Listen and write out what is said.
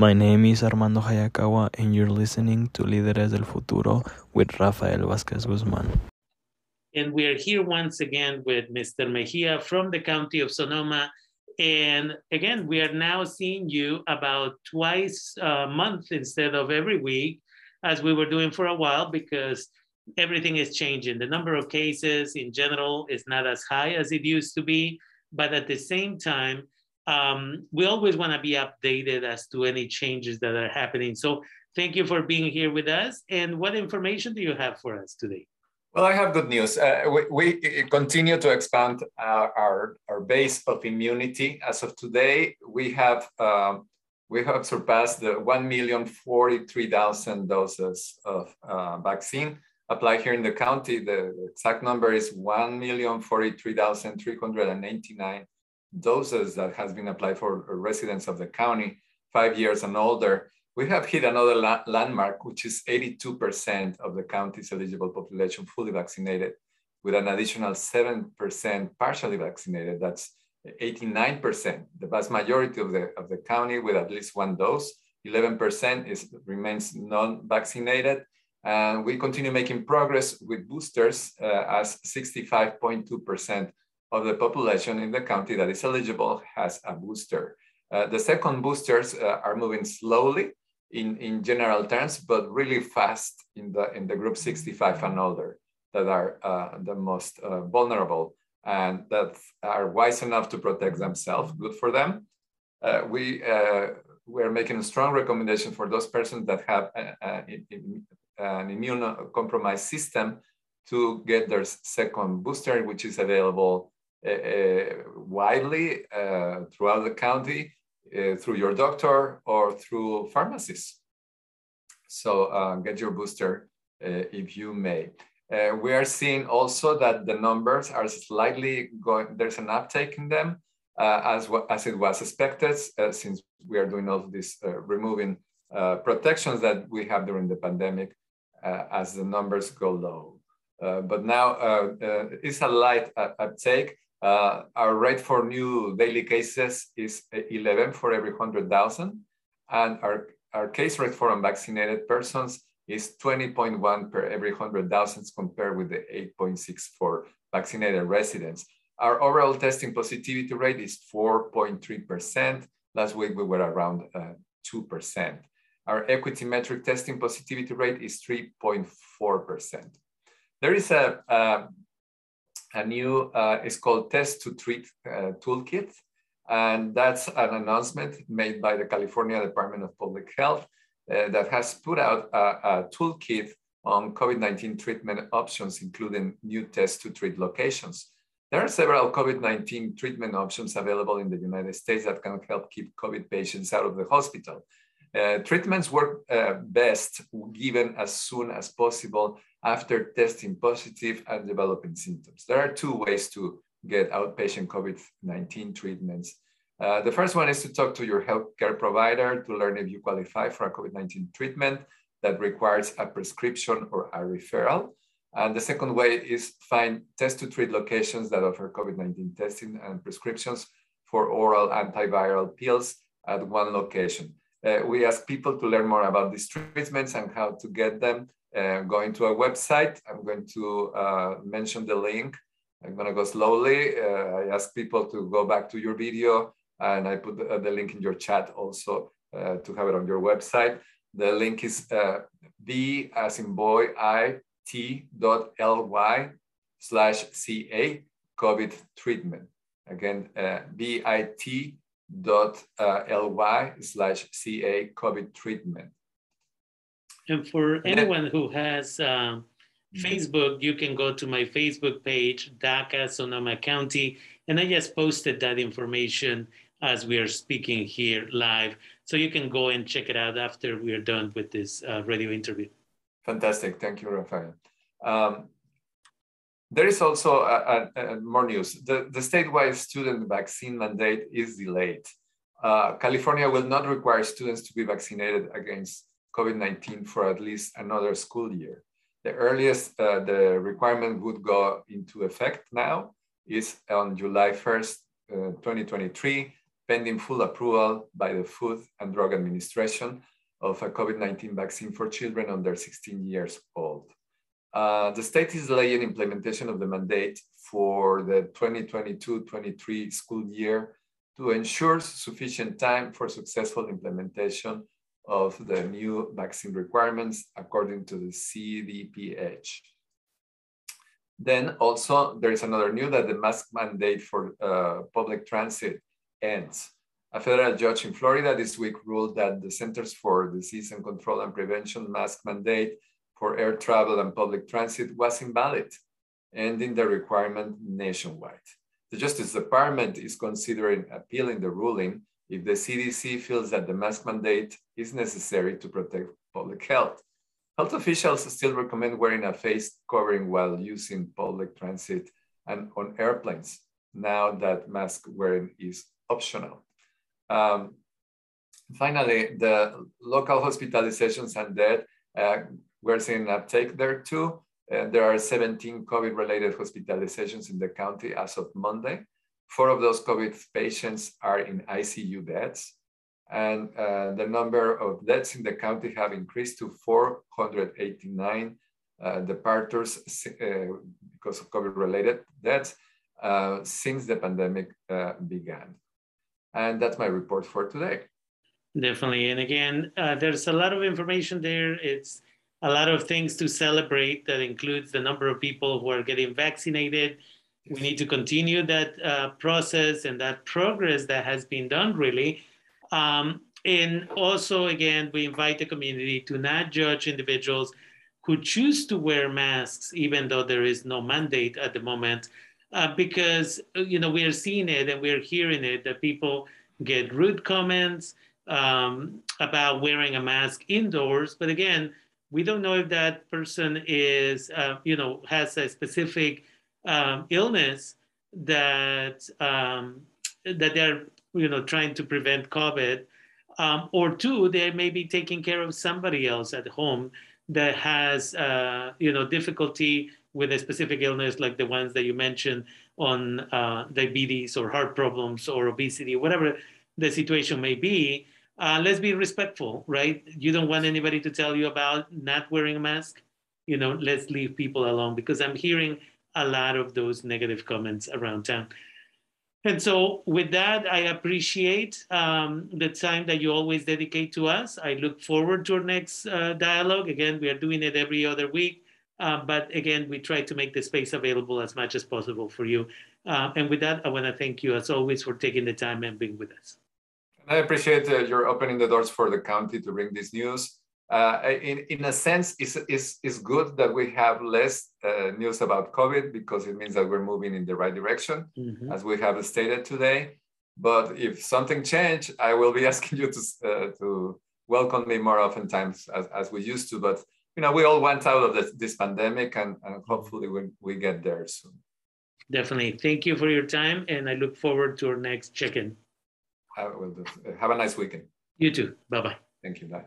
My name is Armando Hayakawa, and you're listening to Líderes del Futuro with Rafael Vázquez Guzmán. And we are here once again with Mr. Mejia from the county of Sonoma. And again, we are now seeing you about twice a month instead of every week, as we were doing for a while, because everything is changing. The number of cases in general is not as high as it used to be, but at the same time, um, we always want to be updated as to any changes that are happening. So thank you for being here with us. And what information do you have for us today? Well, I have good news. Uh, we, we, continue to expand our, our, our, base of immunity. As of today, we have um, we have surpassed the 1,043,000 doses of uh, vaccine applied here in the county. The exact number is 1,043,389 doses that has been applied for residents of the county, five years and older, we have hit another la landmark, which is 82% of the county's eligible population fully vaccinated, with an additional 7% partially vaccinated. That's 89%, the vast majority of the, of the county with at least one dose. 11% is, remains non-vaccinated. And we continue making progress with boosters uh, as 65.2% of the population in the county that is eligible has a booster. Uh, the second boosters uh, are moving slowly in, in general terms, but really fast in the, in the group 65 and older that are uh, the most uh, vulnerable and that are wise enough to protect themselves, good for them. Uh, we, uh, we are making a strong recommendation for those persons that have a, a, an immune-compromised system to get their second booster, which is available Uh, uh, widely uh, throughout the county uh, through your doctor or through pharmacies. So get your booster if you may. Uh, we are seeing also that the numbers are slightly going, there's an uptake in them uh, as, as it was expected, uh, since we are doing all this removing protections that we have during the pandemic as the numbers go low. but now it's a light uptake. Uh, our rate for new daily cases is 11 for every 100,000. And our, our case rate for unvaccinated persons is 20.1 per every 100,000 compared with the 8.6 for vaccinated residents. Our overall testing positivity rate is 4.3%. Last week we were around uh, 2%. Our equity metric testing positivity rate is 3.4%. There is a, a a new, uh, it's called Test to Treat uh, Toolkit. And that's an announcement made by the California Department of Public Health uh, that has put out a, a toolkit on COVID-19 treatment options, including new test to treat locations. There are several COVID-19 treatment options available in the United States that can help keep COVID patients out of the hospital. Uh, treatments work uh, best given as soon as possible after testing positive and developing symptoms. There are two ways to get outpatient COVID-19 treatments. Uh, the first one is to talk to your healthcare provider to learn if you qualify for a COVID-19 treatment that requires a prescription or a referral. And the second way is find test to treat locations that offer COVID-19 testing and prescriptions for oral antiviral pills at one location. Uh, we ask people to learn more about these treatments and how to get them uh, going to a website. I'm going to uh, mention the link. I'm going to go slowly. Uh, I ask people to go back to your video and I put the, the link in your chat also uh, to have it on your website. The link is uh, b as in boy i t dot ly slash ca COVID treatment. Again, bit dot uh, ly slash ca COVID treatment. And for anyone who has um. Facebook, you can go to my Facebook page, DACA Sonoma County, and I just posted that information as we are speaking here live. So you can go and check it out after we are done with this uh, radio interview. Fantastic. Thank you, Rafael. Um, there is also a, a, a more news. The, the statewide student vaccine mandate is delayed. Uh, California will not require students to be vaccinated against COVID-19 for at least another school year. The earliest uh, the requirement would go into effect now is on July 1st, uh, 2023. pending full approval by the Food and Drug Administration of a COVID-19 vaccine for children under 16 years old. Uh, the state is delaying implementation of the mandate for the 2022-23 school year to ensure sufficient time for successful implementation of the new vaccine requirements according to the CDPH. Then also there is another news that the mask mandate for uh, public transit ends. A federal judge in Florida this week ruled that the Centers for Disease and Control and Prevention mask mandate for air travel and public transit was invalid, ending the requirement nationwide. The Justice Department is considering appealing the ruling if the CDC feels that the mask mandate is necessary to protect public health. Health officials still recommend wearing a face covering while using public transit and on airplanes, now that mask wearing is optional. Um, finally, the local hospitalizations and death, uh, we're seeing an uptake there too. And there are 17 COVID-related hospitalizations in the county as of Monday. Four of those COVID patients are in ICU beds and uh, the number of deaths in the county have increased to 489 uh, departures uh, because of COVID-related deaths uh, since the pandemic uh, began. And that's my report for today. Definitely. And again, uh, there's a lot of information there. It's a lot of things to celebrate that includes the number of people who are getting vaccinated. We need to continue that process and that progress that has been done really um, and also, again, we invite the community to not judge individuals who choose to wear masks, even though there is no mandate at the moment, uh, because you know we are seeing it and we are hearing it that people get rude comments um, about wearing a mask indoors. But again, we don't know if that person is, uh, you know, has a specific um, illness that um, that they're you know, trying to prevent COVID. Um, or two, they may be taking care of somebody else at home that has, uh, you know, difficulty with a specific illness like the ones that you mentioned on uh, diabetes or heart problems or obesity, whatever the situation may be. Uh, let's be respectful, right? You don't want anybody to tell you about not wearing a mask. You know, let's leave people alone because I'm hearing a lot of those negative comments around town. And so, with that, I appreciate um, the time that you always dedicate to us. I look forward to our next uh, dialogue. Again, we are doing it every other week. Uh, but again, we try to make the space available as much as possible for you. Uh, and with that, I want to thank you, as always, for taking the time and being with us. I appreciate uh, your opening the doors for the county to bring this news uh, in, in a sense, it's, it's, it's good that we have less uh, news about COVID because it means that we're moving in the right direction, mm-hmm. as we have stated today. But if something change, I will be asking you to, uh, to welcome me more oftentimes as, as we used to. But you know, we all went out of this, this pandemic, and, and hopefully we, we get there soon. Definitely. Thank you for your time, and I look forward to our next check-in. Have, have a nice weekend. You too. Bye bye. Thank you. Bye.